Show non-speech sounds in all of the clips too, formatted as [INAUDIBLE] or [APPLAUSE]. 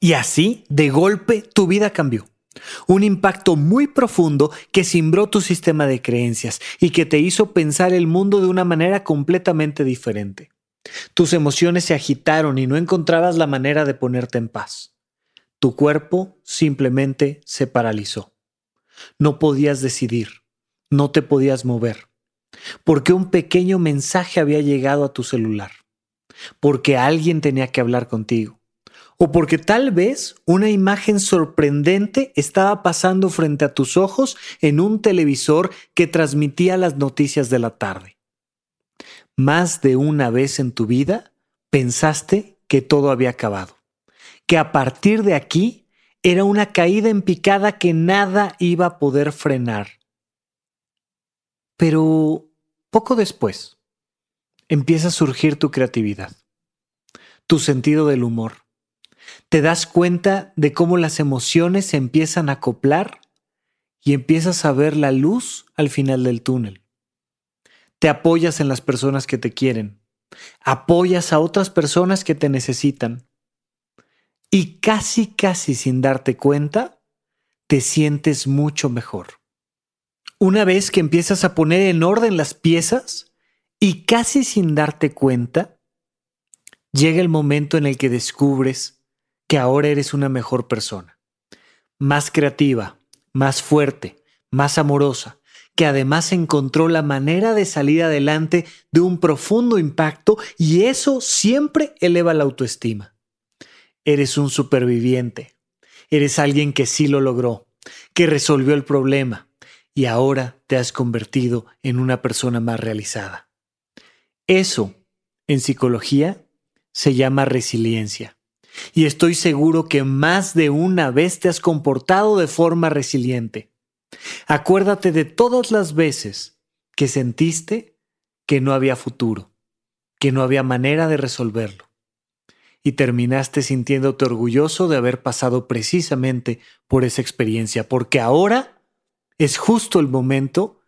Y así, de golpe, tu vida cambió. Un impacto muy profundo que cimbró tu sistema de creencias y que te hizo pensar el mundo de una manera completamente diferente. Tus emociones se agitaron y no encontrabas la manera de ponerte en paz. Tu cuerpo simplemente se paralizó. No podías decidir, no te podías mover, porque un pequeño mensaje había llegado a tu celular, porque alguien tenía que hablar contigo o porque tal vez una imagen sorprendente estaba pasando frente a tus ojos en un televisor que transmitía las noticias de la tarde. Más de una vez en tu vida pensaste que todo había acabado, que a partir de aquí era una caída en picada que nada iba a poder frenar. Pero poco después empieza a surgir tu creatividad, tu sentido del humor te das cuenta de cómo las emociones se empiezan a acoplar y empiezas a ver la luz al final del túnel. Te apoyas en las personas que te quieren, apoyas a otras personas que te necesitan y casi, casi sin darte cuenta, te sientes mucho mejor. Una vez que empiezas a poner en orden las piezas y casi sin darte cuenta, llega el momento en el que descubres que ahora eres una mejor persona, más creativa, más fuerte, más amorosa, que además encontró la manera de salir adelante de un profundo impacto y eso siempre eleva la autoestima. Eres un superviviente, eres alguien que sí lo logró, que resolvió el problema y ahora te has convertido en una persona más realizada. Eso, en psicología, se llama resiliencia y estoy seguro que más de una vez te has comportado de forma resiliente. Acuérdate de todas las veces que sentiste que no había futuro, que no había manera de resolverlo. Y terminaste sintiéndote orgulloso de haber pasado precisamente por esa experiencia, porque ahora es justo el momento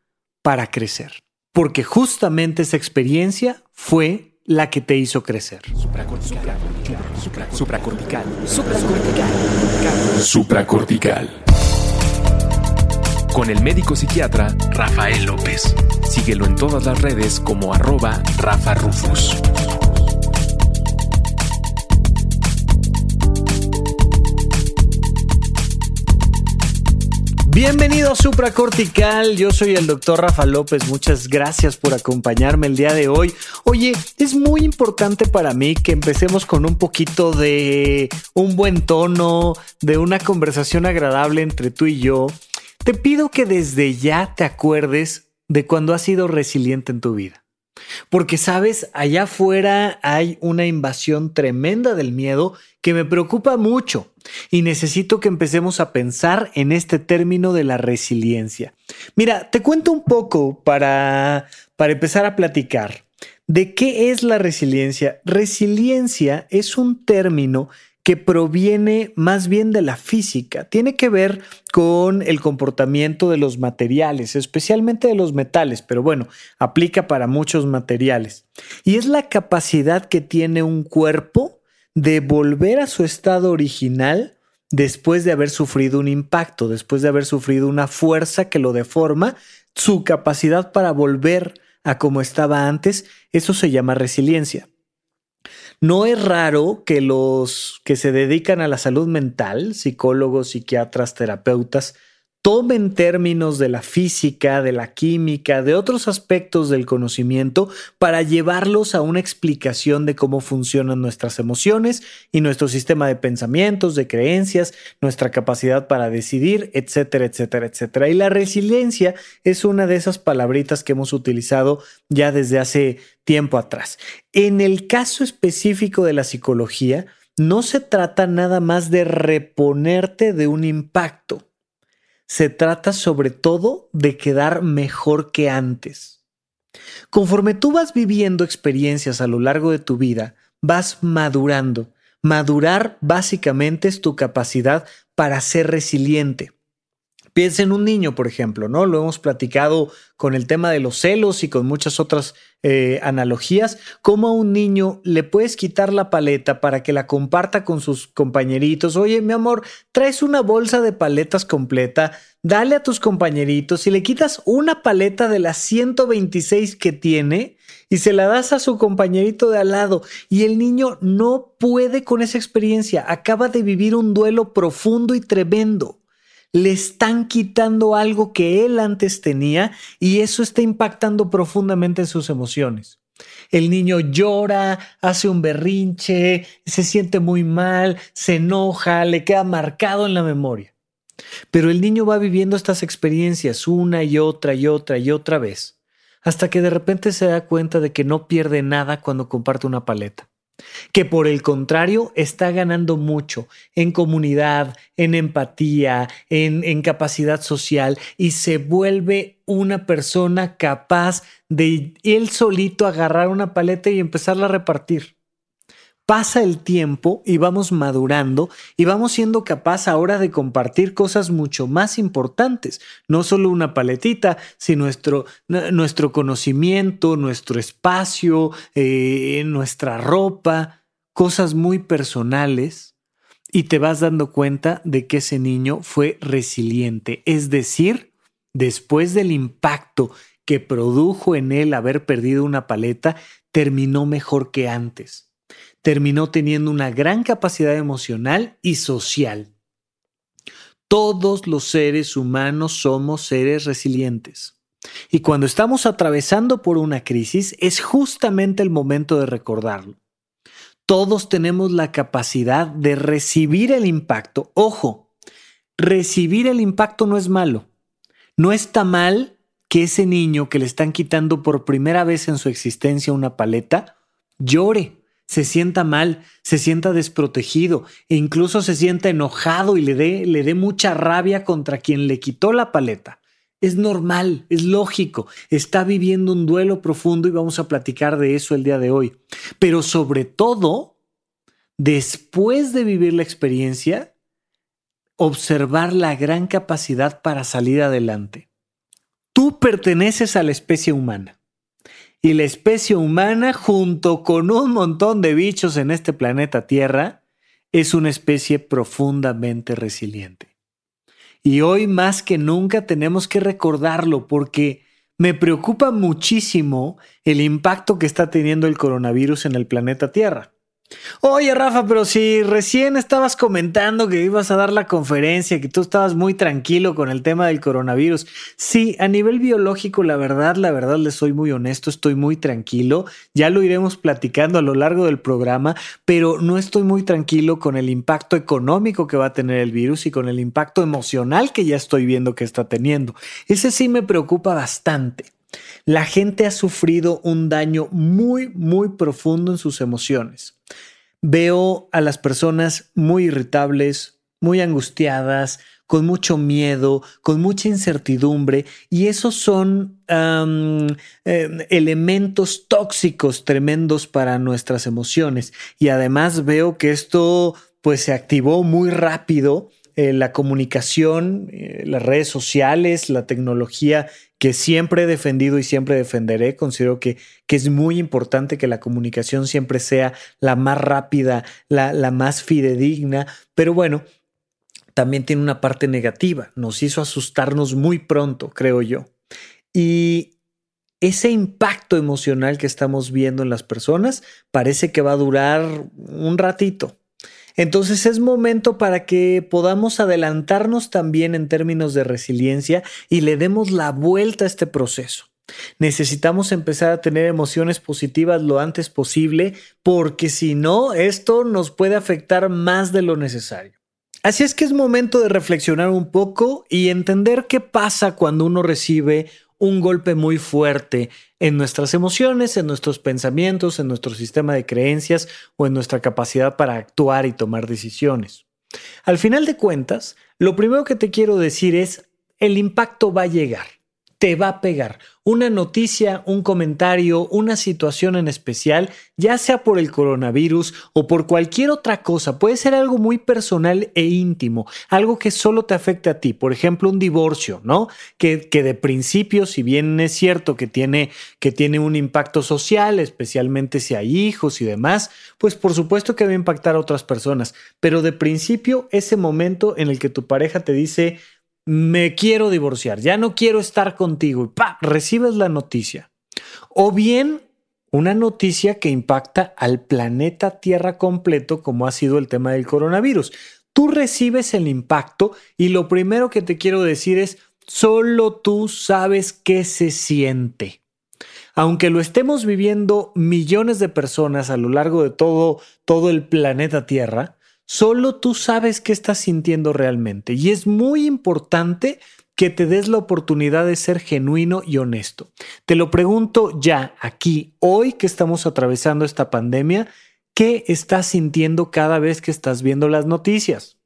para crecer. Porque justamente esa experiencia fue la que te hizo crecer. Supracortical. Supracortical. Supracortical. Supracortical. Con el médico psiquiatra Rafael López. Síguelo en todas las redes como arroba Rafa Rufus. Bienvenido a Supracortical, yo soy el doctor Rafa López, muchas gracias por acompañarme el día de hoy. Oye, es muy importante para mí que empecemos con un poquito de un buen tono, de una conversación agradable entre tú y yo. Te pido que desde ya te acuerdes de cuando has sido resiliente en tu vida. Porque sabes, allá afuera hay una invasión tremenda del miedo que me preocupa mucho y necesito que empecemos a pensar en este término de la resiliencia. Mira, te cuento un poco para, para empezar a platicar. ¿De qué es la resiliencia? Resiliencia es un término que proviene más bien de la física. Tiene que ver con el comportamiento de los materiales, especialmente de los metales, pero bueno, aplica para muchos materiales. Y es la capacidad que tiene un cuerpo de volver a su estado original después de haber sufrido un impacto, después de haber sufrido una fuerza que lo deforma, su capacidad para volver a como estaba antes, eso se llama resiliencia. No es raro que los que se dedican a la salud mental, psicólogos, psiquiatras, terapeutas, tomen términos de la física, de la química, de otros aspectos del conocimiento para llevarlos a una explicación de cómo funcionan nuestras emociones y nuestro sistema de pensamientos, de creencias, nuestra capacidad para decidir, etcétera, etcétera, etcétera. Y la resiliencia es una de esas palabritas que hemos utilizado ya desde hace tiempo atrás. En el caso específico de la psicología, no se trata nada más de reponerte de un impacto se trata sobre todo de quedar mejor que antes. Conforme tú vas viviendo experiencias a lo largo de tu vida, vas madurando. Madurar básicamente es tu capacidad para ser resiliente, Piensa en un niño, por ejemplo, ¿no? Lo hemos platicado con el tema de los celos y con muchas otras eh, analogías. ¿Cómo a un niño le puedes quitar la paleta para que la comparta con sus compañeritos? Oye, mi amor, traes una bolsa de paletas completa, dale a tus compañeritos. Si le quitas una paleta de las 126 que tiene y se la das a su compañerito de al lado y el niño no puede con esa experiencia, acaba de vivir un duelo profundo y tremendo le están quitando algo que él antes tenía y eso está impactando profundamente en sus emociones. El niño llora, hace un berrinche, se siente muy mal, se enoja, le queda marcado en la memoria. Pero el niño va viviendo estas experiencias una y otra y otra y otra vez, hasta que de repente se da cuenta de que no pierde nada cuando comparte una paleta que por el contrario está ganando mucho en comunidad, en empatía, en, capacidad social y se vuelve una persona capaz de él solito agarrar una paleta y empezarla a repartir pasa el tiempo y vamos madurando y vamos siendo capaz ahora de compartir cosas mucho más importantes, no solo una paletita, sino nuestro, nuestro conocimiento, nuestro espacio, eh, nuestra ropa, cosas muy personales y te vas dando cuenta de que ese niño fue resiliente, es decir, después del impacto que produjo en él haber perdido una paleta, terminó mejor que antes terminó teniendo una gran capacidad emocional y social. Todos los seres humanos somos seres resilientes. Y cuando estamos atravesando por una crisis es justamente el momento de recordarlo. Todos tenemos la capacidad de recibir el impacto. Ojo, recibir el impacto no es malo. No está mal que ese niño que le están quitando por primera vez en su existencia una paleta llore se sienta mal, se sienta desprotegido e incluso se sienta enojado y le dé, le dé mucha rabia contra quien le quitó la paleta. Es normal, es lógico, está viviendo un duelo profundo y vamos a platicar de eso el día de hoy. Pero sobre todo, después de vivir la experiencia, observar la gran capacidad para salir adelante. Tú perteneces a la especie humana y la especie humana, junto con un montón de bichos en este planeta Tierra, es una especie profundamente resiliente. Y hoy más que nunca tenemos que recordarlo porque me preocupa muchísimo el impacto que está teniendo el coronavirus en el planeta Tierra. Oye, Rafa, pero si recién estabas comentando que ibas a dar la conferencia, que tú estabas muy tranquilo con el tema del coronavirus. Sí, a nivel biológico, la verdad, la verdad, le soy muy honesto, estoy muy tranquilo. Ya lo iremos platicando a lo largo del programa, pero no estoy muy tranquilo con el impacto económico que va a tener el virus y con el impacto emocional que ya estoy viendo que está teniendo. Ese sí me preocupa bastante. La gente ha sufrido un daño muy, muy profundo en sus emociones. Veo a las personas muy irritables, muy angustiadas, con mucho miedo, con mucha incertidumbre, y esos son em, elementos tóxicos tremendos para nuestras emociones. Y además veo que esto pues se activó muy rápido eh, la comunicación, eh, las redes sociales, la tecnología que siempre he defendido y siempre defenderé. Considero que, que es muy importante que la comunicación siempre sea la más rápida, la, la más fidedigna, pero bueno, también tiene una parte negativa. Nos hizo asustarnos muy pronto, creo yo. Y ese impacto emocional que estamos viendo en las personas parece que va a durar un ratito. Entonces es momento para que podamos adelantarnos también en términos de resiliencia y le demos la vuelta a este proceso. Necesitamos empezar a tener emociones positivas lo antes posible porque si no, esto nos puede afectar más de lo necesario. Así es que es momento de reflexionar un poco y entender qué pasa cuando uno recibe un golpe muy fuerte en nuestras emociones, en nuestros pensamientos, en nuestro sistema de creencias o en nuestra capacidad para actuar y tomar decisiones. Al final de cuentas, lo primero que te quiero decir es, el impacto va a llegar. Te va a pegar. Una noticia, un comentario, una situación en especial, ya sea por el coronavirus o por cualquier otra cosa, puede ser algo muy personal e íntimo, algo que solo te afecte a ti. Por ejemplo, un divorcio, ¿no? Que, que de principio, si bien es cierto que tiene, que tiene un impacto social, especialmente si hay hijos y demás, pues por supuesto que va a impactar a otras personas. Pero de principio, ese momento en el que tu pareja te dice, me quiero divorciar, ya no quiero estar contigo y pa, recibes la noticia. O bien una noticia que impacta al planeta Tierra completo como ha sido el tema del coronavirus. Tú recibes el impacto y lo primero que te quiero decir es, solo tú sabes qué se siente. Aunque lo estemos viviendo millones de personas a lo largo de todo, todo el planeta Tierra, Solo tú sabes qué estás sintiendo realmente y es muy importante que te des la oportunidad de ser genuino y honesto. Te lo pregunto ya, aquí, hoy que estamos atravesando esta pandemia, ¿qué estás sintiendo cada vez que estás viendo las noticias?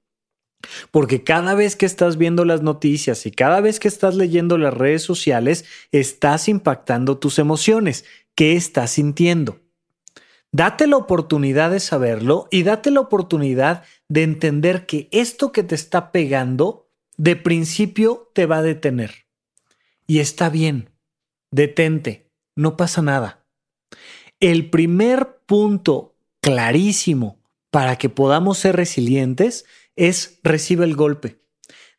Porque cada vez que estás viendo las noticias y cada vez que estás leyendo las redes sociales, estás impactando tus emociones. ¿Qué estás sintiendo? Date la oportunidad de saberlo y date la oportunidad de entender que esto que te está pegando de principio te va a detener. Y está bien, detente, no pasa nada. El primer punto clarísimo para que podamos ser resilientes es recibe el golpe.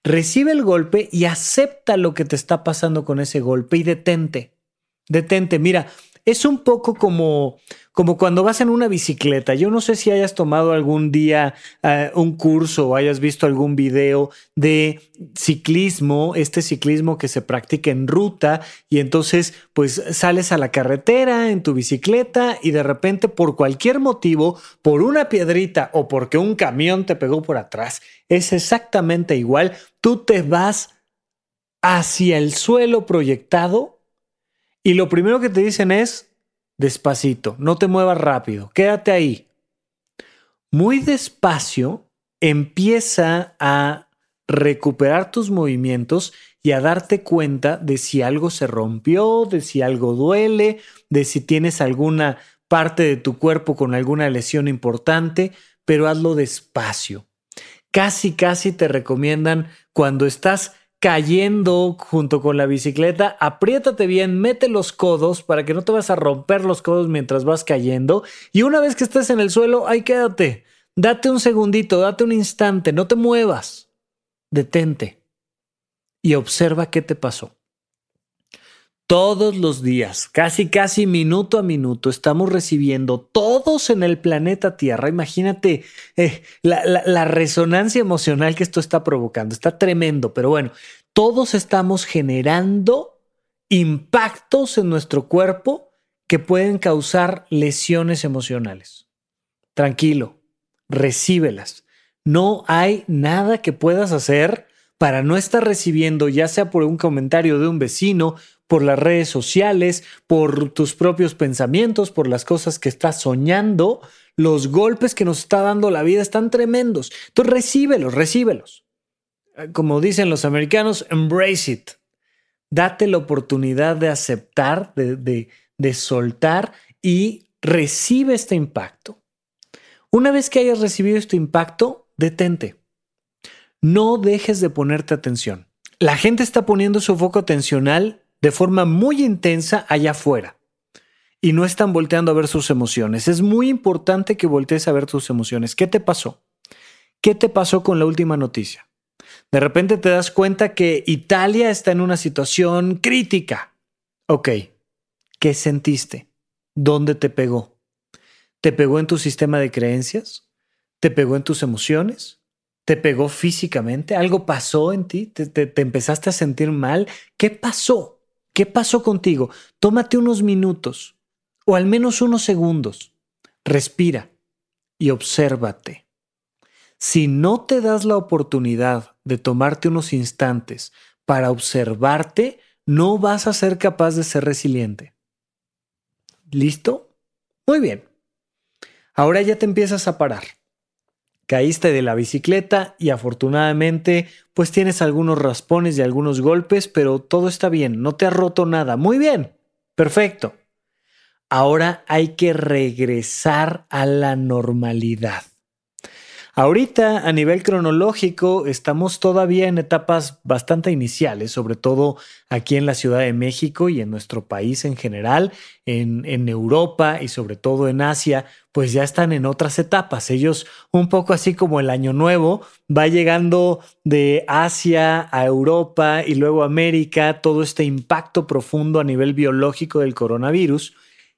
Recibe el golpe y acepta lo que te está pasando con ese golpe y detente. Detente, mira, es un poco como, como cuando vas en una bicicleta. Yo no sé si hayas tomado algún día eh, un curso o hayas visto algún video de ciclismo, este ciclismo que se practica en ruta y entonces pues sales a la carretera en tu bicicleta y de repente por cualquier motivo, por una piedrita o porque un camión te pegó por atrás, es exactamente igual. Tú te vas hacia el suelo proyectado y lo primero que te dicen es, despacito, no te muevas rápido, quédate ahí. Muy despacio empieza a recuperar tus movimientos y a darte cuenta de si algo se rompió, de si algo duele, de si tienes alguna parte de tu cuerpo con alguna lesión importante, pero hazlo despacio. Casi, casi te recomiendan cuando estás cayendo junto con la bicicleta, apriétate bien, mete los codos para que no te vas a romper los codos mientras vas cayendo. Y una vez que estés en el suelo, ahí quédate. Date un segundito, date un instante, no te muevas. Detente y observa qué te pasó. Todos los días, casi casi minuto a minuto, estamos recibiendo todos en el planeta Tierra. Imagínate eh, la, resonancia emocional que esto está provocando. Está tremendo, pero bueno, todos estamos generando impactos en nuestro cuerpo que pueden causar lesiones emocionales. Tranquilo, recíbelas. No hay nada que puedas hacer para no estar recibiendo, ya sea por un comentario de un vecino, por las redes sociales, por tus propios pensamientos, por las cosas que estás soñando, los golpes que nos está dando la vida están tremendos. Entonces recíbelos, recíbelos. Como dicen los americanos, embrace it. Date la oportunidad de aceptar, de, de, de soltar y recibe este impacto. Una vez que hayas recibido este impacto, detente. No dejes de ponerte atención. La gente está poniendo su foco atencional de forma muy intensa allá afuera y no están volteando a ver sus emociones. Es muy importante que voltees a ver tus emociones. ¿Qué te pasó? ¿Qué te pasó con la última noticia? De repente te das cuenta que Italia está en una situación crítica. Ok, ¿qué sentiste? ¿Dónde te pegó? ¿Te pegó en tu sistema de creencias? ¿Te pegó en tus emociones? ¿Te pegó físicamente? ¿Algo pasó en ti? ¿Te, te empezaste a sentir mal? ¿Qué pasó? ¿Qué pasó contigo? Tómate unos minutos o al menos unos segundos. Respira y obsérvate. Si no te das la oportunidad de tomarte unos instantes para observarte, no vas a ser capaz de ser resiliente. ¿Listo? Muy bien. Ahora ya te empiezas a parar. Caíste de la bicicleta y afortunadamente pues tienes algunos raspones y algunos golpes, pero todo está bien, no te has roto nada. Muy bien, perfecto. Ahora hay que regresar a la normalidad. Ahorita, a nivel cronológico, estamos todavía en etapas bastante iniciales, sobre todo aquí en la Ciudad de México y en nuestro país en general, en, en, Europa y sobre todo en Asia, pues ya están en otras etapas. Ellos, un poco así como el Año Nuevo, va llegando de Asia a Europa y luego América, todo este impacto profundo a nivel biológico del coronavirus.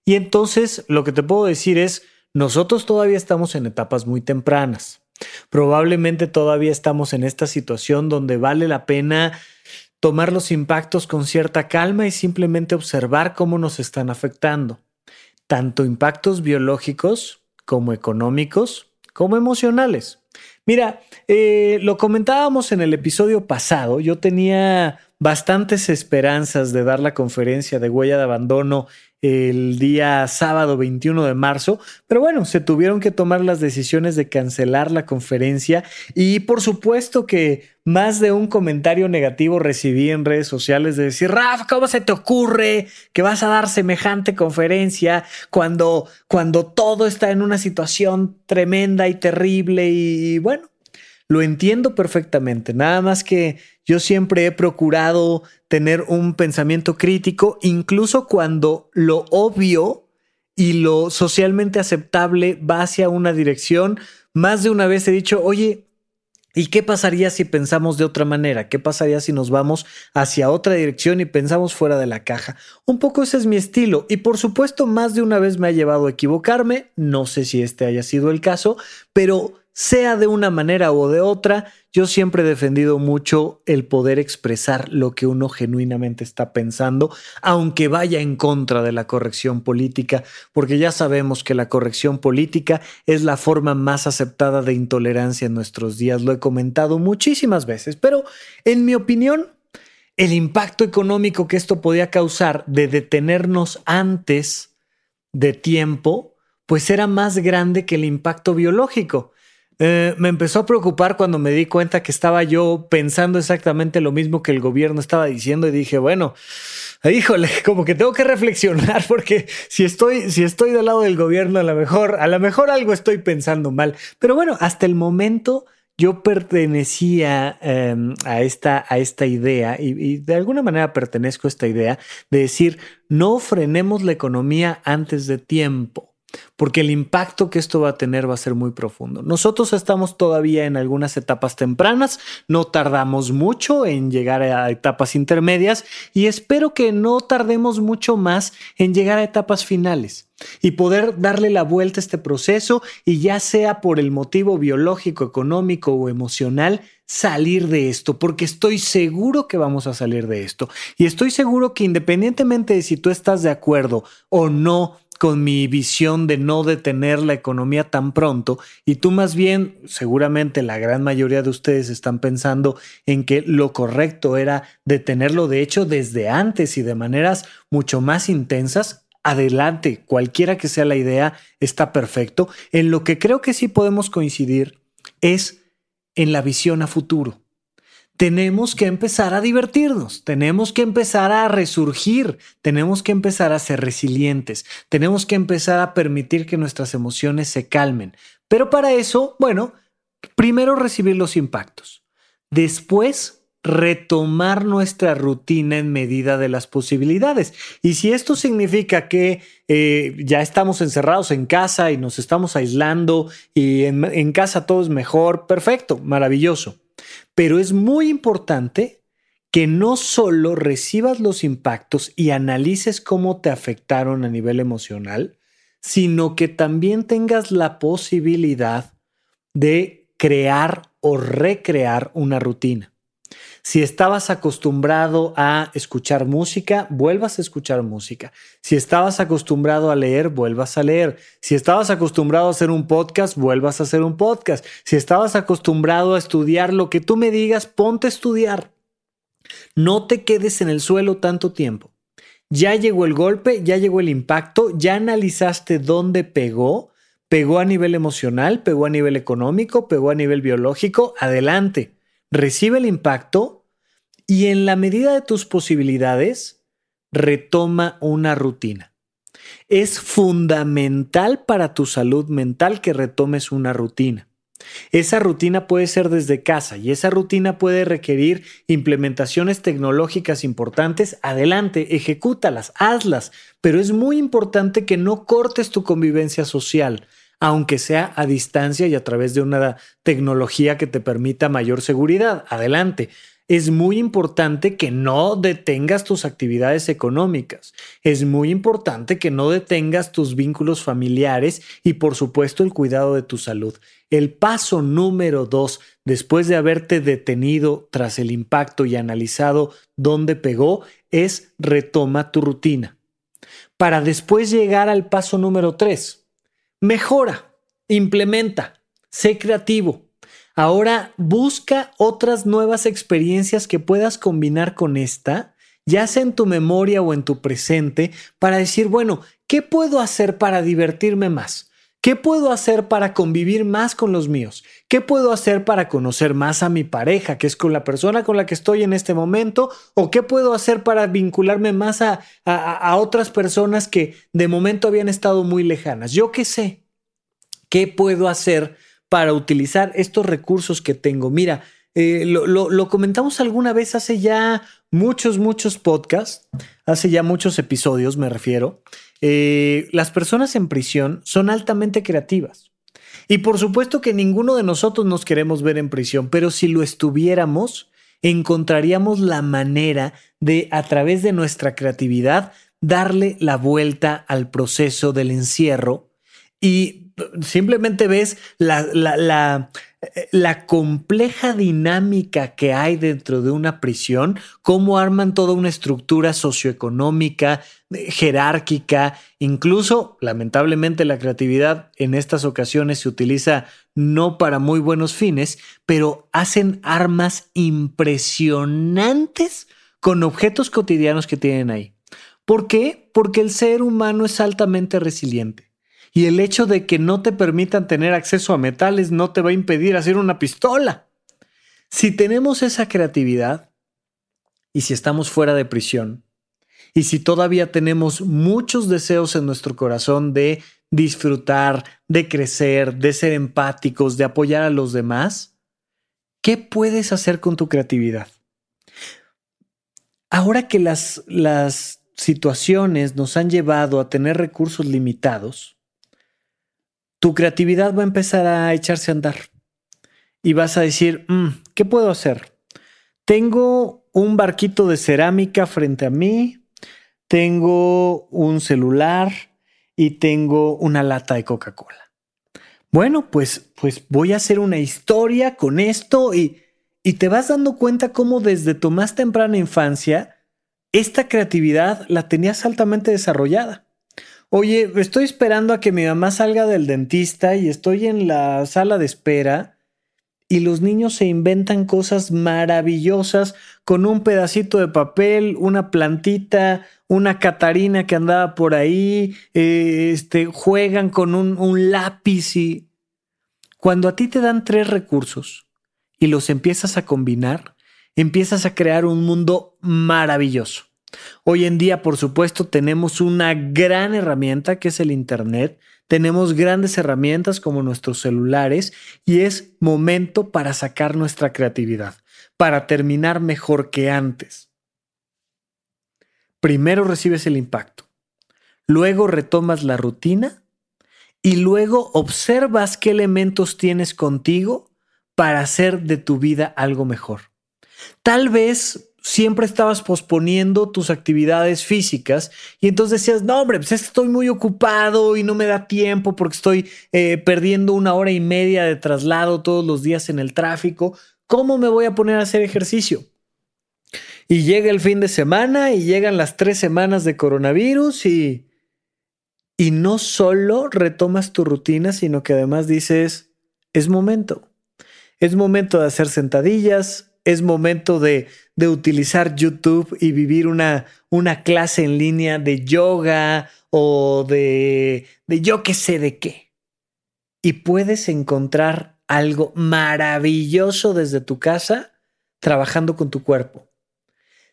Y entonces, lo que te puedo decir es, nosotros todavía estamos en etapas muy tempranas. Probablemente todavía estamos en esta situación donde vale la pena tomar los impactos con cierta calma y simplemente observar cómo nos están afectando, tanto impactos biológicos como económicos, como emocionales. Mira, eh, lo comentábamos en el episodio pasado, yo tenía bastantes esperanzas de dar la conferencia de huella de abandono el día sábado 21 de marzo, pero bueno, se tuvieron que tomar las decisiones de cancelar la conferencia y por supuesto que más de un comentario negativo recibí en redes sociales de decir, Raf, ¿cómo se te ocurre que vas a dar semejante conferencia cuando, cuando todo está en una situación tremenda y terrible? Y bueno, lo entiendo perfectamente, nada más que yo siempre he procurado tener un pensamiento crítico, incluso cuando lo obvio y lo socialmente aceptable va hacia una dirección. Más de una vez he dicho, oye, ¿y qué pasaría si pensamos de otra manera? ¿Qué pasaría si nos vamos hacia otra dirección y pensamos fuera de la caja? Un poco ese es mi estilo y por supuesto más de una vez me ha llevado a equivocarme, no sé si este haya sido el caso, pero sea de una manera o de otra, yo siempre he defendido mucho el poder expresar lo que uno genuinamente está pensando, aunque vaya en contra de la corrección política, porque ya sabemos que la corrección política es la forma más aceptada de intolerancia en nuestros días. Lo he comentado muchísimas veces, pero en mi opinión, el impacto económico que esto podía causar de detenernos antes de tiempo, pues era más grande que el impacto biológico. Eh, me empezó a preocupar cuando me di cuenta que estaba yo pensando exactamente lo mismo que el gobierno estaba diciendo y dije, bueno, híjole, [LAUGHS] como que tengo que reflexionar porque si estoy, si estoy del lado del gobierno, a lo mejor, a lo mejor algo estoy pensando mal. Pero bueno, hasta el momento yo pertenecía em, a, esta, a esta idea y, y, de alguna manera pertenezco a esta idea de decir, no frenemos la economía antes de tiempo porque el impacto que esto va a tener va a ser muy profundo. Nosotros estamos todavía en algunas etapas tempranas, no tardamos mucho en llegar a etapas intermedias y espero que no tardemos mucho más en llegar a etapas finales y poder darle la vuelta a este proceso y ya sea por el motivo biológico, económico o emocional, salir de esto, porque estoy seguro que vamos a salir de esto. Y estoy seguro que independientemente de si tú estás de acuerdo o no con mi visión de no detener la economía tan pronto y tú más bien, seguramente la gran mayoría de ustedes están pensando en que lo correcto era detenerlo de hecho desde antes y de maneras mucho más intensas. Adelante, cualquiera que sea la idea, está perfecto. En lo que creo que sí podemos coincidir es en la visión a futuro tenemos que empezar a divertirnos, tenemos que empezar a resurgir, tenemos que empezar a ser resilientes, tenemos que empezar a permitir que nuestras emociones se calmen. Pero para eso, bueno, primero recibir los impactos, después retomar nuestra rutina en medida de las posibilidades. Y si esto significa que eh, ya estamos encerrados en casa y nos estamos aislando y en, en casa todo es mejor, perfecto, maravilloso. Pero es muy importante que no solo recibas los impactos y analices cómo te afectaron a nivel emocional, sino que también tengas la posibilidad de crear o recrear una rutina. Si estabas acostumbrado a escuchar música, vuelvas a escuchar música. Si estabas acostumbrado a leer, vuelvas a leer. Si estabas acostumbrado a hacer un podcast, vuelvas a hacer un podcast. Si estabas acostumbrado a estudiar lo que tú me digas, ponte a estudiar. No te quedes en el suelo tanto tiempo. Ya llegó el golpe, ya llegó el impacto, ya analizaste dónde pegó, Pegó a nivel emocional, pegó a nivel económico, pegó a nivel biológico. Adelante, recibe el impacto y en la medida de tus posibilidades, retoma una rutina. Es fundamental para tu salud mental que retomes una rutina. Esa rutina puede ser desde casa y esa rutina puede requerir implementaciones tecnológicas importantes. Adelante, ejecútalas, hazlas, pero es muy importante que no cortes tu convivencia social, aunque sea a distancia y a través de una tecnología que te permita mayor seguridad. Adelante es muy importante que no detengas tus actividades económicas. Es muy importante que no detengas tus vínculos familiares y por supuesto el cuidado de tu salud. El paso número dos, después de haberte detenido tras el impacto y analizado dónde pegó, es retoma tu rutina. Para después llegar al paso número tres, mejora, implementa, sé creativo Ahora busca otras nuevas experiencias que puedas combinar con esta, ya sea en tu memoria o en tu presente, para decir, bueno, ¿qué puedo hacer para divertirme más? ¿Qué puedo hacer para convivir más con los míos? ¿Qué puedo hacer para conocer más a mi pareja, que es con la persona con la que estoy en este momento? ¿O qué puedo hacer para vincularme más a, a, otras personas que de momento habían estado muy lejanas? Yo qué sé. ¿Qué puedo hacer para utilizar estos recursos que tengo. Mira, eh, lo, comentamos alguna vez hace ya muchos, muchos podcasts, hace ya muchos episodios, me refiero. Eh, las personas en prisión son altamente creativas. Y por supuesto que ninguno de nosotros nos queremos ver en prisión, pero si lo estuviéramos, encontraríamos la manera de, a través de nuestra creatividad, darle la vuelta al proceso del encierro y simplemente ves la, la, la, compleja dinámica que hay dentro de una prisión, cómo arman toda una estructura socioeconómica, jerárquica, incluso, lamentablemente, la creatividad en estas ocasiones se utiliza no para muy buenos fines, pero hacen armas impresionantes con objetos cotidianos que tienen ahí. ¿Por qué? Porque el ser humano es altamente resiliente. Y el hecho de que no te permitan tener acceso a metales no te va a impedir hacer una pistola. Si tenemos esa creatividad y si estamos fuera de prisión y si todavía tenemos muchos deseos en nuestro corazón de disfrutar, de crecer, de ser empáticos, de apoyar a los demás, ¿qué puedes hacer con tu creatividad? Ahora que las, las situaciones nos han llevado a tener recursos limitados, tu creatividad va a empezar a echarse a andar y vas a decir, mm, ¿qué puedo hacer? Tengo un barquito de cerámica frente a mí, tengo un celular y tengo una lata de Coca-Cola. Bueno, pues, pues voy a hacer una historia con esto y, y te vas dando cuenta cómo desde tu más temprana infancia esta creatividad la tenías altamente desarrollada. Oye, estoy esperando a que mi mamá salga del dentista y estoy en la sala de espera y los niños se inventan cosas maravillosas con un pedacito de papel, una plantita, una catarina que andaba por ahí, eh, este, juegan con un, un lápiz y cuando a ti te dan tres recursos y los empiezas a combinar, empiezas a crear un mundo maravilloso. Hoy en día, por supuesto, tenemos una gran herramienta que es el Internet. Tenemos grandes herramientas como nuestros celulares y es momento para sacar nuestra creatividad, para terminar mejor que antes. Primero recibes el impacto, luego retomas la rutina y luego observas qué elementos tienes contigo para hacer de tu vida algo mejor. Tal vez siempre estabas posponiendo tus actividades físicas y entonces decías, no, hombre, pues estoy muy ocupado y no me da tiempo porque estoy eh, perdiendo una hora y media de traslado todos los días en el tráfico. ¿Cómo me voy a poner a hacer ejercicio? Y llega el fin de semana y llegan las tres semanas de coronavirus y, y no solo retomas tu rutina, sino que además dices, es momento. Es momento de hacer sentadillas, es momento de, utilizar YouTube y vivir una, una, clase en línea de yoga o de, de yo qué sé de qué. y puedes encontrar algo maravilloso desde tu casa trabajando con tu cuerpo.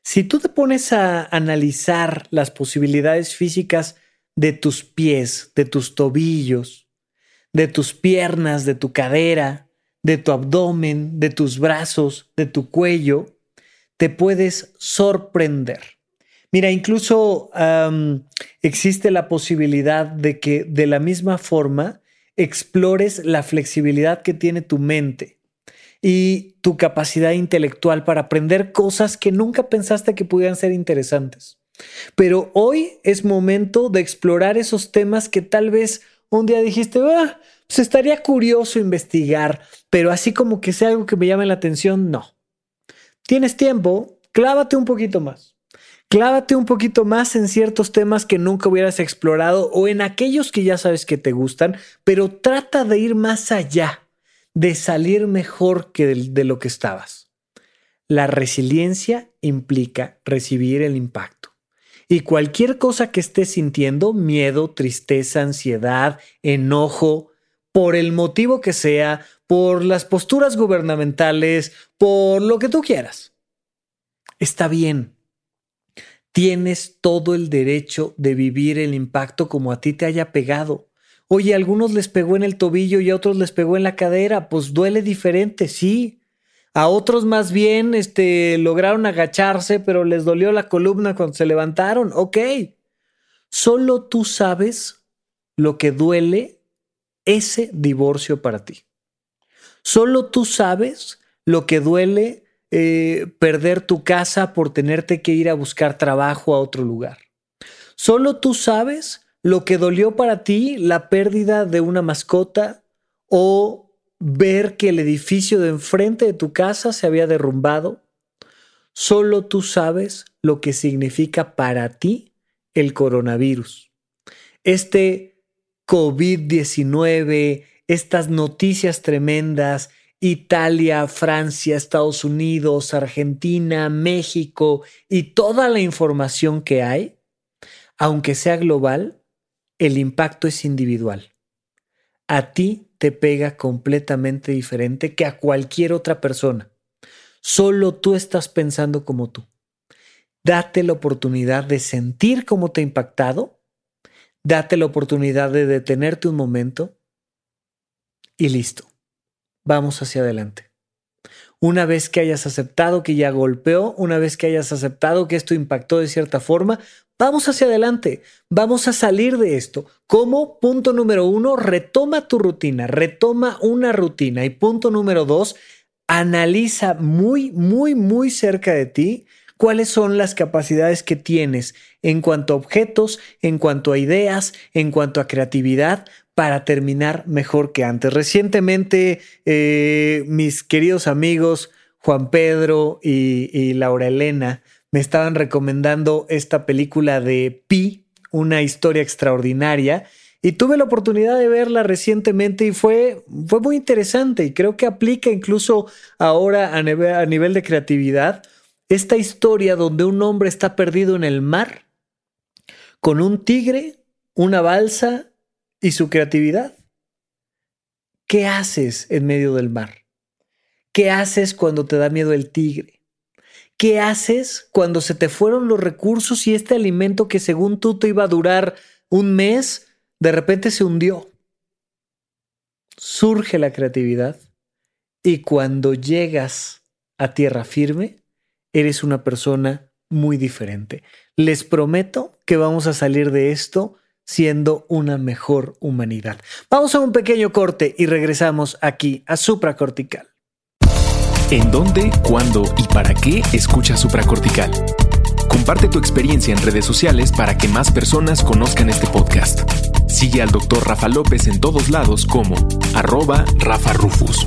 Si tú te pones a analizar las posibilidades físicas de tus pies, de tus tobillos, de tus piernas, de tu cadera, de tu abdomen, de tus brazos, de tu cuello, te puedes sorprender. Mira, incluso existe la posibilidad de que de la misma forma explores la flexibilidad que tiene tu mente y tu capacidad intelectual para aprender cosas que nunca pensaste que pudieran ser interesantes. Pero hoy es momento de explorar esos temas que tal vez un día dijiste, ah, pues estaría curioso investigar, pero así como que sea algo que me llame la atención, no. Tienes tiempo, clávate un poquito más. Clávate un poquito más en ciertos temas que nunca hubieras explorado o en aquellos que ya sabes que te gustan, pero trata de ir más allá, de salir mejor que de, de lo que estabas. La resiliencia implica recibir el impacto. Y cualquier cosa que estés sintiendo, miedo, tristeza, ansiedad, enojo, por el motivo que sea, por las posturas gubernamentales, por lo que tú quieras, está bien. Tienes todo el derecho de vivir el impacto como a ti te haya pegado. Oye, a algunos les pegó en el tobillo y a otros les pegó en la cadera, pues duele diferente, sí. A otros más bien este, lograron agacharse, pero les dolió la columna cuando se levantaron. Ok. Solo tú sabes lo que duele ese divorcio para ti. Solo tú sabes lo que duele eh, perder tu casa por tenerte que ir a buscar trabajo a otro lugar. Solo tú sabes lo que dolió para ti la pérdida de una mascota o ver que el edificio de enfrente de tu casa se había derrumbado. Solo tú sabes lo que significa para ti el coronavirus. Este COVID-19, estas noticias tremendas, Italia, Francia, Estados Unidos, Argentina, México y toda la información que hay, aunque sea global, el impacto es individual. A ti te pega completamente diferente que a cualquier otra persona. Solo tú estás pensando como tú. Date la oportunidad de sentir cómo te ha impactado. Date la oportunidad de detenerte un momento y listo. Vamos hacia adelante. Una vez que hayas aceptado que ya golpeó, una vez que hayas aceptado que esto impactó de cierta forma, Vamos hacia adelante, vamos a salir de esto. ¿Cómo? Punto número uno, retoma tu rutina, retoma una rutina. Y punto número dos, analiza muy, muy, muy cerca de ti cuáles son las capacidades que tienes en cuanto a objetos, en cuanto a ideas, en cuanto a creatividad para terminar mejor que antes. Recientemente, eh, mis queridos amigos Juan Pedro y, Laura Elena, me estaban recomendando esta película de Pi, una historia extraordinaria. Y tuve la oportunidad de verla recientemente y fue, fue muy interesante y creo que aplica incluso ahora a nivel de creatividad esta historia donde un hombre está perdido en el mar con un tigre, una balsa y su creatividad. ¿Qué haces en medio del mar? ¿Qué haces cuando te da miedo el tigre? ¿Qué haces cuando se te fueron los recursos y este alimento que según tú te iba a durar un mes, de repente se hundió? Surge la creatividad y cuando llegas a tierra firme, eres una persona muy diferente. Les prometo que vamos a salir de esto siendo una mejor humanidad. Vamos a un pequeño corte y regresamos aquí a supracortical. ¿En dónde, cuándo y para qué escuchas supracortical? Comparte tu experiencia en redes sociales para que más personas conozcan este podcast. Sigue al Dr. Rafa López en todos lados como arroba Rafa Rufus.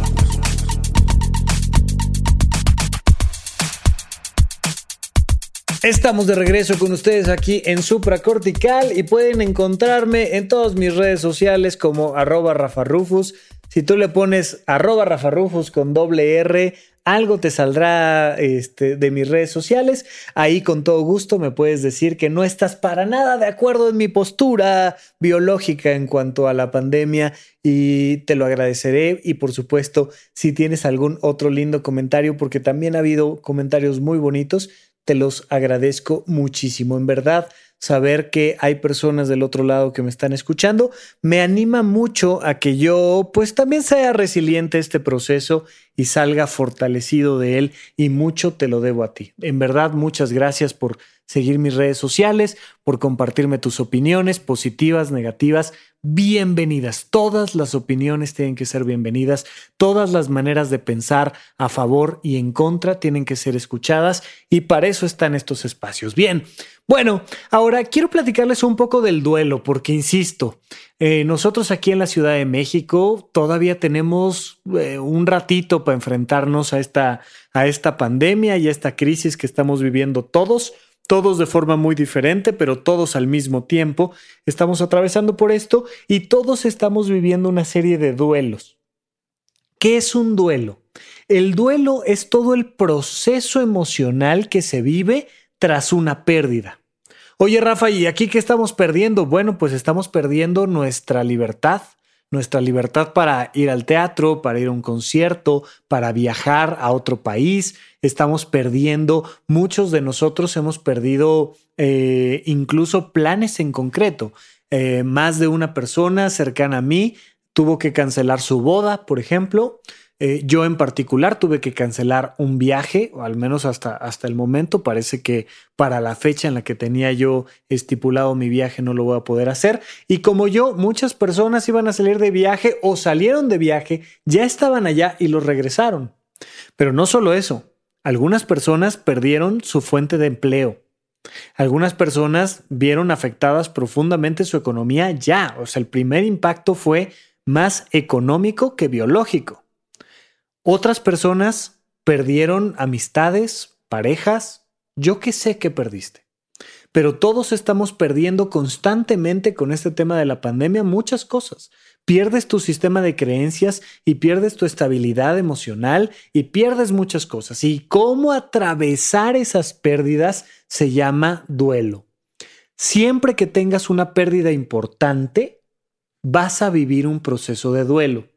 Estamos de regreso con ustedes aquí en Supracortical y pueden encontrarme en todas mis redes sociales como arroba Rafa Rufus. Si tú le pones arroba Rafa Rufus con doble R, algo te saldrá este, de mis redes sociales. Ahí con todo gusto me puedes decir que no estás para nada de acuerdo en mi postura biológica en cuanto a la pandemia y te lo agradeceré. Y por supuesto, si tienes algún otro lindo comentario, porque también ha habido comentarios muy bonitos, te los agradezco muchísimo. En verdad, saber que hay personas del otro lado que me están escuchando, me anima mucho a que yo pues también sea resiliente este proceso y salga fortalecido de él y mucho te lo debo a ti. En verdad, muchas gracias por seguir mis redes sociales, por compartirme tus opiniones positivas, negativas bienvenidas. Todas las opiniones tienen que ser bienvenidas. Todas las maneras de pensar a favor y en contra tienen que ser escuchadas y para eso están estos espacios. Bien, bueno, ahora quiero platicarles un poco del duelo porque, insisto, eh, nosotros aquí en la Ciudad de México todavía tenemos eh, un ratito para enfrentarnos a esta, a esta pandemia y a esta crisis que estamos viviendo todos todos de forma muy diferente, pero todos al mismo tiempo estamos atravesando por esto y todos estamos viviendo una serie de duelos. ¿Qué es un duelo? El duelo es todo el proceso emocional que se vive tras una pérdida. Oye, Rafa, ¿y aquí qué estamos perdiendo? Bueno, pues estamos perdiendo nuestra libertad, nuestra libertad para ir al teatro, para ir a un concierto, para viajar a otro país. Estamos perdiendo, muchos de nosotros hemos perdido eh, incluso planes en concreto. Eh, más de una persona cercana a mí tuvo que cancelar su boda, por ejemplo. Eh, yo en particular tuve que cancelar un viaje, o al menos hasta, hasta el momento. Parece que para la fecha en la que tenía yo estipulado mi viaje no lo voy a poder hacer. Y como yo, muchas personas iban a salir de viaje o salieron de viaje, ya estaban allá y los regresaron. Pero no solo eso, algunas personas perdieron su fuente de empleo. Algunas personas vieron afectadas profundamente su economía ya. O sea, el primer impacto fue más económico que biológico. Otras personas perdieron amistades, parejas, yo qué sé que perdiste. Pero todos estamos perdiendo constantemente con este tema de la pandemia muchas cosas. Pierdes tu sistema de creencias y pierdes tu estabilidad emocional y pierdes muchas cosas. Y cómo atravesar esas pérdidas se llama duelo. Siempre que tengas una pérdida importante, vas a vivir un proceso de duelo.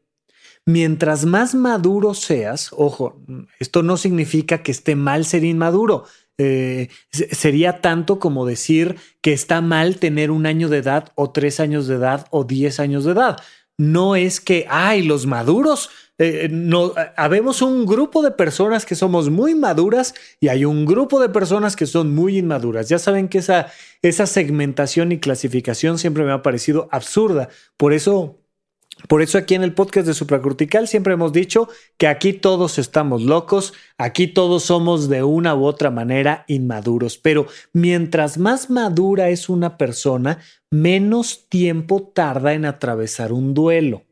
Mientras más maduro seas, ojo, esto no significa que esté mal ser inmaduro. Eh, sería tanto como decir que está mal tener un año de edad o tres años de edad o diez años de edad. No es que, ay, los maduros, eh, no, habemos un grupo de personas que somos muy maduras y hay un grupo de personas que son muy inmaduras. Ya saben que esa, esa segmentación y clasificación siempre me ha parecido absurda. Por eso por eso aquí en el podcast de Supracortical siempre hemos dicho que aquí todos estamos locos, aquí todos somos de una u otra manera inmaduros, pero mientras más madura es una persona, menos tiempo tarda en atravesar un duelo.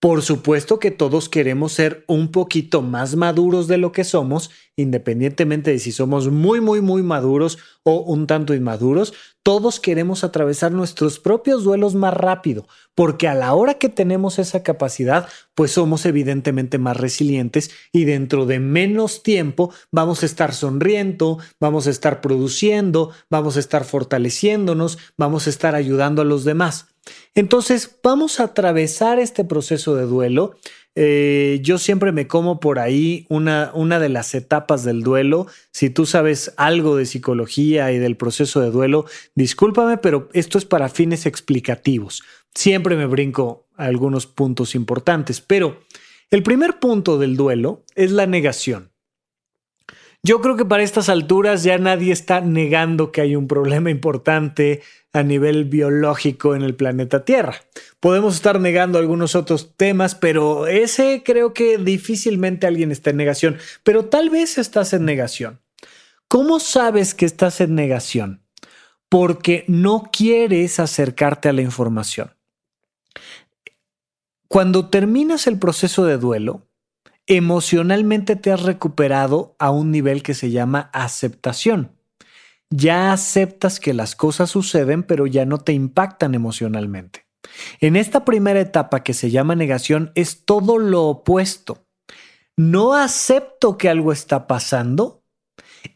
Por supuesto que todos queremos ser un poquito más maduros de lo que somos, independientemente de si somos muy, muy, muy maduros o un tanto inmaduros, todos queremos atravesar nuestros propios duelos más rápido, porque a la hora que tenemos esa capacidad, pues somos evidentemente más resilientes y dentro de menos tiempo vamos a estar sonriendo, vamos a estar produciendo, vamos a estar fortaleciéndonos, vamos a estar ayudando a los demás. Entonces, vamos a atravesar este proceso de duelo. Eh, yo siempre me como por ahí una, una de las etapas del duelo. Si tú sabes algo de psicología y del proceso de duelo, discúlpame, pero esto es para fines explicativos. Siempre me brinco a algunos puntos importantes, pero el primer punto del duelo es la negación. Yo creo que para estas alturas ya nadie está negando que hay un problema importante a nivel biológico en el planeta Tierra. Podemos estar negando algunos otros temas, pero ese creo que difícilmente alguien está en negación, pero tal vez estás en negación. ¿Cómo sabes que estás en negación? Porque no quieres acercarte a la información. Cuando terminas el proceso de duelo, emocionalmente te has recuperado a un nivel que se llama aceptación. Ya aceptas que las cosas suceden, pero ya no te impactan emocionalmente. En esta primera etapa que se llama negación es todo lo opuesto. no acepto que algo está pasando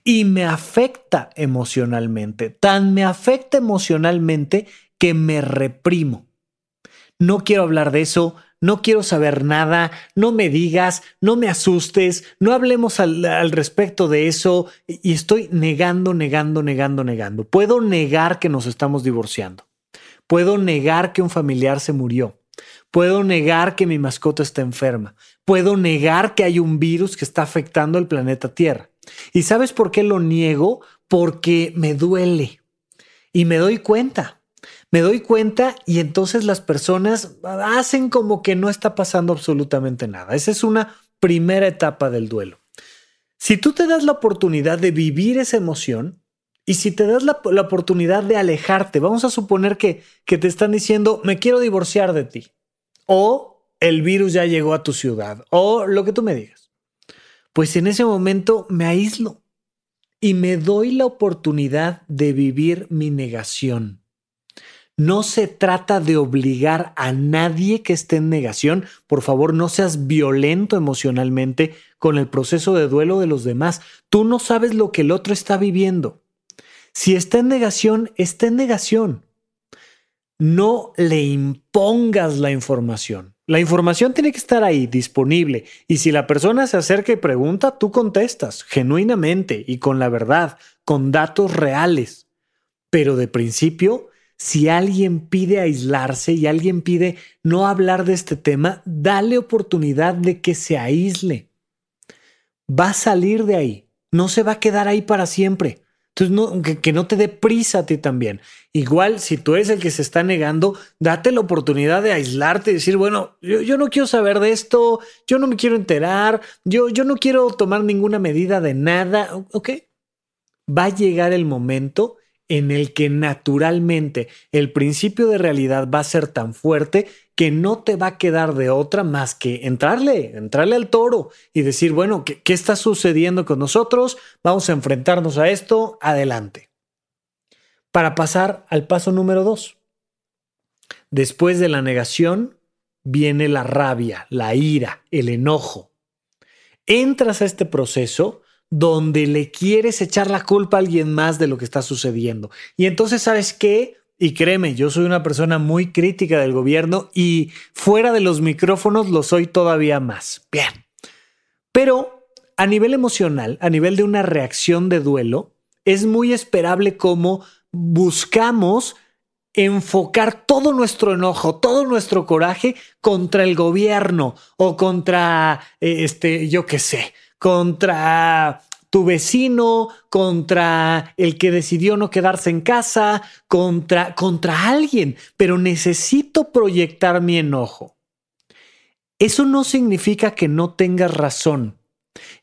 y me afecta emocionalmente. Tan me afecta emocionalmente que me reprimo. No quiero hablar de eso, no quiero saber nada, no me digas, no me asustes, no hablemos al, respecto de eso y estoy negando, negando, negando, negando. Puedo negar que nos estamos divorciando. Puedo negar que un familiar se murió. Puedo negar que mi mascota está enferma. Puedo negar que hay un virus que está afectando el planeta Tierra. ¿Y sabes por qué lo niego? Porque me duele. Y me doy cuenta. Me doy cuenta y entonces las personas hacen como que no está pasando absolutamente nada. Esa es una primera etapa del duelo. Si tú te das la oportunidad de vivir esa emoción, y si te das la, oportunidad de alejarte, vamos a suponer que, que, te están diciendo, me quiero divorciar de ti o el virus ya llegó a tu ciudad, o lo que tú me digas. Pues en ese momento me aíslo y me doy la oportunidad de vivir mi negación. No se trata de obligar a nadie que esté en negación. Por favor, no seas violento emocionalmente con el proceso de duelo de los demás. Tú no sabes lo que el otro está viviendo. Si está en negación, está en negación no le impongas la información. La información tiene que estar ahí, disponible. Y si la persona se acerca y pregunta, tú contestas genuinamente y con la verdad, con datos reales. Pero de principio, si alguien pide aislarse y alguien pide no hablar de este tema, dale oportunidad de que se aísle. Va a salir de ahí. No se va a quedar ahí para siempre. Entonces, que, no te dé prisa a ti también. Igual, si tú eres el que se está negando, date la oportunidad de aislarte y decir, bueno, yo, no quiero saber de esto, yo no me quiero enterar, yo, yo no quiero tomar ninguna medida de nada. Ok. Va a llegar el momento en el que naturalmente el principio de realidad va a ser tan fuerte que no te va a quedar de otra más que entrarle, entrarle al toro y decir, bueno, ¿qué, está sucediendo con nosotros? Vamos a enfrentarnos a esto, adelante. Para pasar al paso número dos. Después de la negación viene la rabia, la ira, el enojo. Entras a este proceso donde le quieres echar la culpa a alguien más de lo que está sucediendo. Y entonces, ¿sabes qué? Y créeme, yo soy una persona muy crítica del gobierno y fuera de los micrófonos lo soy todavía más. Bien. Pero a nivel emocional, a nivel de una reacción de duelo, es muy esperable como buscamos enfocar todo nuestro enojo, todo nuestro coraje contra el gobierno o contra, eh, este, yo qué sé, contra tu vecino, contra el que decidió no quedarse en casa, contra, contra alguien, pero necesito proyectar mi enojo. Eso no significa que no tengas razón.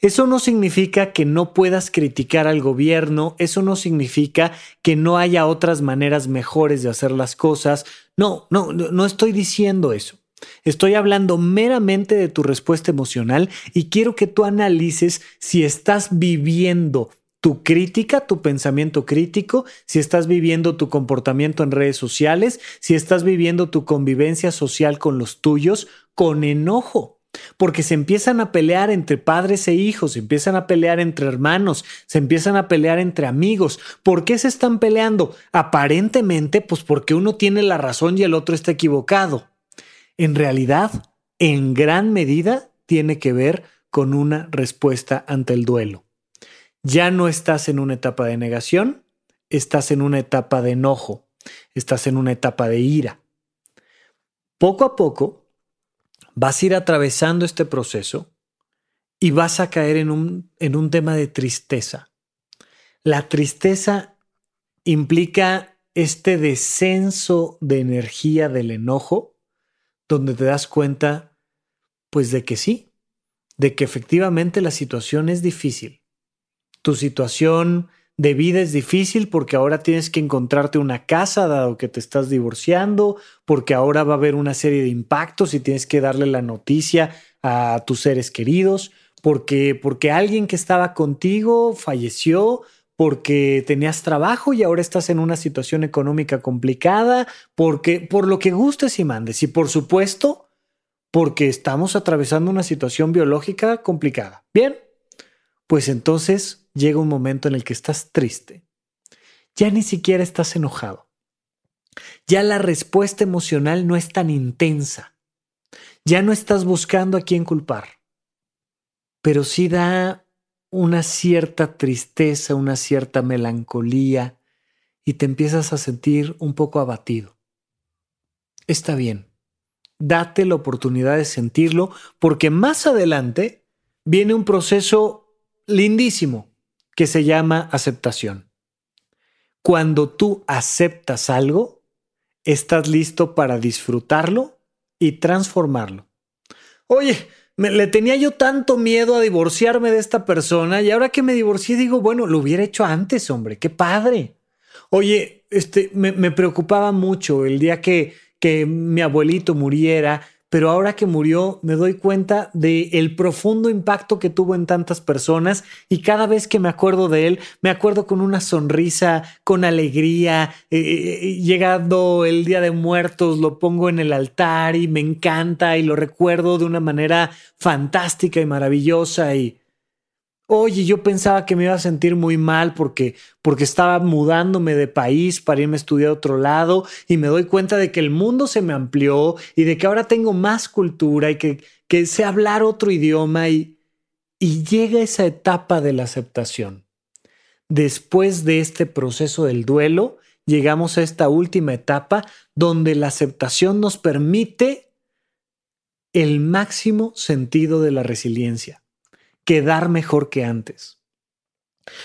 Eso no significa que no puedas criticar al gobierno, eso no significa que no haya otras maneras mejores de hacer las cosas. No, no, no estoy diciendo eso. Estoy hablando meramente de tu respuesta emocional y quiero que tú analices si estás viviendo tu crítica, tu pensamiento crítico, si estás viviendo tu comportamiento en redes sociales, si estás viviendo tu convivencia social con los tuyos con enojo. Porque se empiezan a pelear entre padres e hijos, se empiezan a pelear entre hermanos, se empiezan a pelear entre amigos. ¿Por qué se están peleando? Aparentemente, pues porque uno tiene la razón y el otro está equivocado en realidad, en gran medida, tiene que ver con una respuesta ante el duelo. Ya no estás en una etapa de negación, estás en una etapa de enojo, estás en una etapa de ira. Poco a poco vas a ir atravesando este proceso y vas a caer en un, en un tema de tristeza. La tristeza implica este descenso de energía del enojo donde te das cuenta, pues de que sí, de que efectivamente la situación es difícil. Tu situación de vida es difícil porque ahora tienes que encontrarte una casa dado que te estás divorciando, porque ahora va a haber una serie de impactos y tienes que darle la noticia a tus seres queridos, porque porque alguien que estaba contigo falleció, porque tenías trabajo y ahora estás en una situación económica complicada, porque por lo que gustes y mandes. Y por supuesto, porque estamos atravesando una situación biológica complicada. Bien, pues entonces llega un momento en el que estás triste. Ya ni siquiera estás enojado. Ya la respuesta emocional no es tan intensa. Ya no estás buscando a quién culpar. Pero sí da una cierta tristeza, una cierta melancolía y te empiezas a sentir un poco abatido. Está bien, date la oportunidad de sentirlo porque más adelante viene un proceso lindísimo que se llama aceptación. Cuando tú aceptas algo, estás listo para disfrutarlo y transformarlo. Oye, le tenía yo tanto miedo a divorciarme de esta persona y ahora que me divorcié digo, bueno, lo hubiera hecho antes, hombre, qué padre. Oye, este, me, me preocupaba mucho el día que, que mi abuelito muriera, pero ahora que murió me doy cuenta de el profundo impacto que tuvo en tantas personas y cada vez que me acuerdo de él, me acuerdo con una sonrisa, con alegría, eh, eh, eh, llegando el Día de Muertos, lo pongo en el altar y me encanta y lo recuerdo de una manera fantástica y maravillosa y Oye, yo pensaba que me iba a sentir muy mal porque, porque estaba mudándome de país para irme a estudiar a otro lado y me doy cuenta de que el mundo se me amplió y de que ahora tengo más cultura y que, que sé hablar otro idioma y, y llega esa etapa de la aceptación. Después de este proceso del duelo, llegamos a esta última etapa donde la aceptación nos permite el máximo sentido de la resiliencia quedar mejor que antes.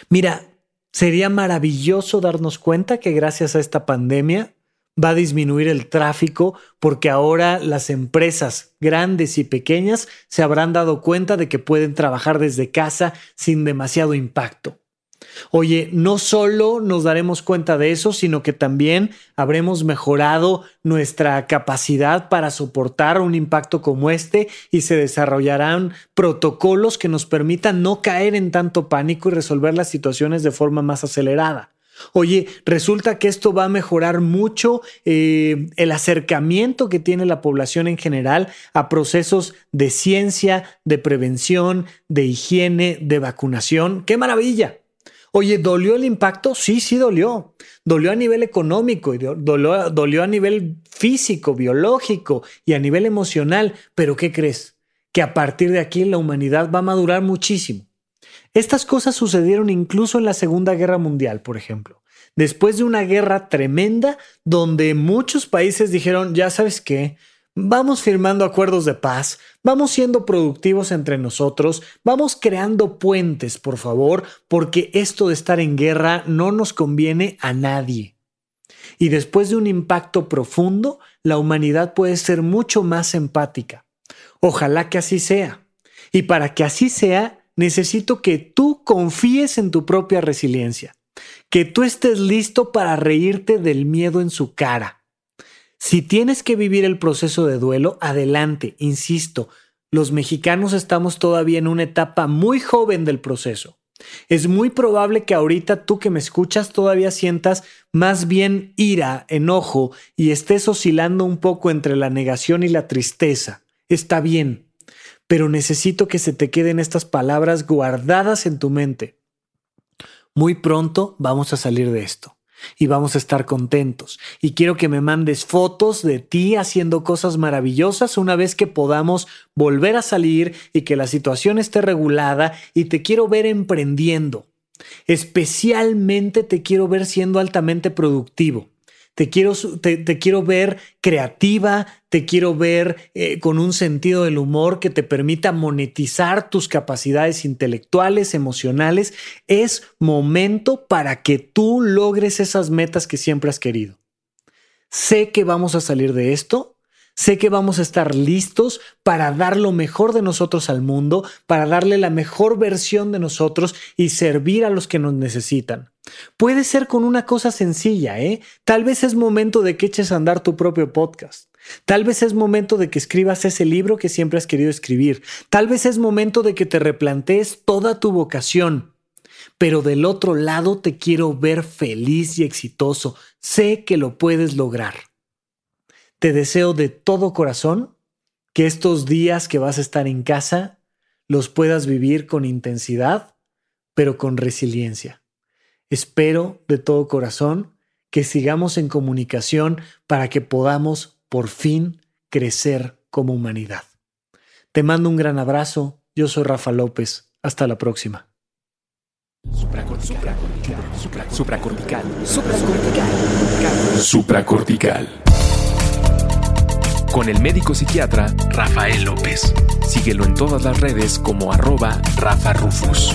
Mira, sería maravilloso darnos cuenta que gracias a esta pandemia va a disminuir el tráfico porque ahora las empresas grandes y pequeñas se habrán dado cuenta de que pueden trabajar desde casa sin demasiado impacto. Oye, no solo nos daremos cuenta de eso, sino que también habremos mejorado nuestra capacidad para soportar un impacto como este y se desarrollarán protocolos que nos permitan no caer en tanto pánico y resolver las situaciones de forma más acelerada. Oye, resulta que esto va a mejorar mucho eh, el acercamiento que tiene la población en general a procesos de ciencia, de prevención, de higiene, de vacunación. ¡Qué maravilla! Oye, ¿dolió el impacto? Sí, sí dolió. Dolió a nivel económico, dolió, dolió a nivel físico, biológico y a nivel emocional. Pero ¿qué crees? Que a partir de aquí la humanidad va a madurar muchísimo. Estas cosas sucedieron incluso en la Segunda Guerra Mundial, por ejemplo. Después de una guerra tremenda donde muchos países dijeron, ya sabes qué, Vamos firmando acuerdos de paz, vamos siendo productivos entre nosotros, vamos creando puentes, por favor, porque esto de estar en guerra no nos conviene a nadie. Y después de un impacto profundo, la humanidad puede ser mucho más empática. Ojalá que así sea. Y para que así sea, necesito que tú confíes en tu propia resiliencia, que tú estés listo para reírte del miedo en su cara si tienes que vivir el proceso de duelo, adelante, insisto, los mexicanos estamos todavía en una etapa muy joven del proceso. Es muy probable que ahorita tú que me escuchas todavía sientas más bien ira, enojo y estés oscilando un poco entre la negación y la tristeza. Está bien, pero necesito que se te queden estas palabras guardadas en tu mente. Muy pronto vamos a salir de esto y vamos a estar contentos. Y quiero que me mandes fotos de ti haciendo cosas maravillosas una vez que podamos volver a salir y que la situación esté regulada y te quiero ver emprendiendo. Especialmente te quiero ver siendo altamente productivo. Te quiero, te, quiero ver creativa, te quiero ver eh, con un sentido del humor que te permita monetizar tus capacidades intelectuales, emocionales. Es momento para que tú logres esas metas que siempre has querido. Sé que vamos a salir de esto Sé que vamos a estar listos para dar lo mejor de nosotros al mundo, para darle la mejor versión de nosotros y servir a los que nos necesitan. Puede ser con una cosa sencilla, ¿eh? Tal vez es momento de que eches a andar tu propio podcast. Tal vez es momento de que escribas ese libro que siempre has querido escribir. Tal vez es momento de que te replantees toda tu vocación. Pero del otro lado te quiero ver feliz y exitoso. Sé que lo puedes lograr. Te deseo de todo corazón que estos días que vas a estar en casa los puedas vivir con intensidad, pero con resiliencia. Espero de todo corazón que sigamos en comunicación para que podamos por fin crecer como humanidad. Te mando un gran abrazo. Yo soy Rafa López. Hasta la próxima. Supracortical. Supracortical. Supracortical. Supracortical. Con el médico psiquiatra Rafael López. Síguelo en todas las redes como arroba Rafa Rufus.